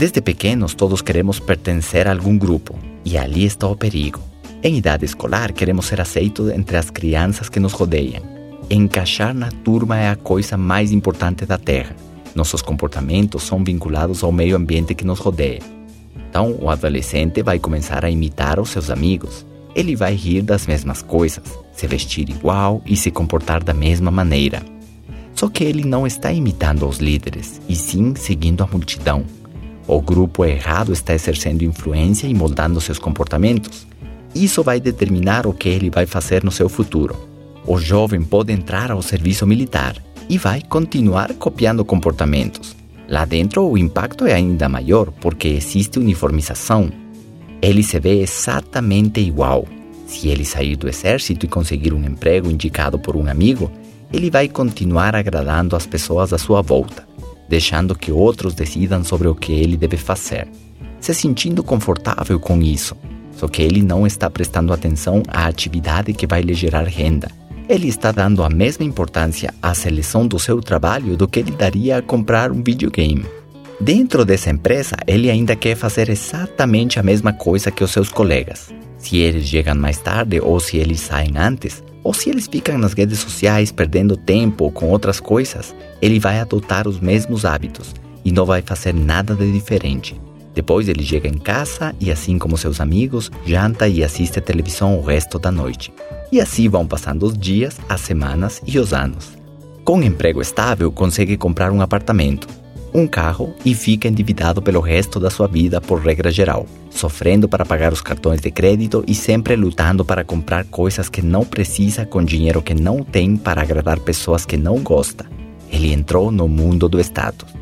Desde pequenos, todos queremos pertencer a algum grupo, e ali está o perigo. Em idade escolar, queremos ser aceitos entre as crianças que nos rodeiam. Encaixar na turma é a coisa mais importante da Terra. Nossos comportamentos são vinculados ao meio ambiente que nos rodeia. Então, o adolescente vai começar a imitar os seus amigos. Ele vai rir das mesmas coisas, se vestir igual e se comportar da mesma maneira. Só que ele não está imitando os líderes, e sim seguindo a multidão. O grupo errado está exercendo influência e moldando seus comportamentos. Isso vai determinar o que ele vai fazer no seu futuro. O jovem pode entrar ao serviço militar e vai continuar copiando comportamentos. Lá dentro, o impacto é ainda maior porque existe uniformização. Ele se vê exatamente igual. Se ele sair do exército e conseguir um emprego indicado por um amigo, ele vai continuar agradando as pessoas à sua volta, deixando que outros decidam sobre o que ele deve fazer, se sentindo confortável com isso. Só que ele não está prestando atenção à atividade que vai lhe gerar renda. Ele está dando a mesma importância à seleção do seu trabalho do que ele daria a comprar um videogame. Dentro dessa empresa, ele ainda quer fazer exatamente a mesma coisa que os seus colegas. Se eles chegam mais tarde ou se eles saem antes, ou se eles ficam nas redes sociais perdendo tempo com outras coisas, ele vai adotar os mesmos hábitos e não vai fazer nada de diferente. Depois ele chega em casa e, assim como seus amigos, janta e assiste a televisão o resto da noite. E assim vão passando os dias, as semanas e os anos. Com um emprego estável, consegue comprar um apartamento, um carro e fica endividado pelo resto da sua vida por regra geral, sofrendo para pagar os cartões de crédito e sempre lutando para comprar coisas que não precisa com dinheiro que não tem para agradar pessoas que não gosta. Ele entrou no mundo do status.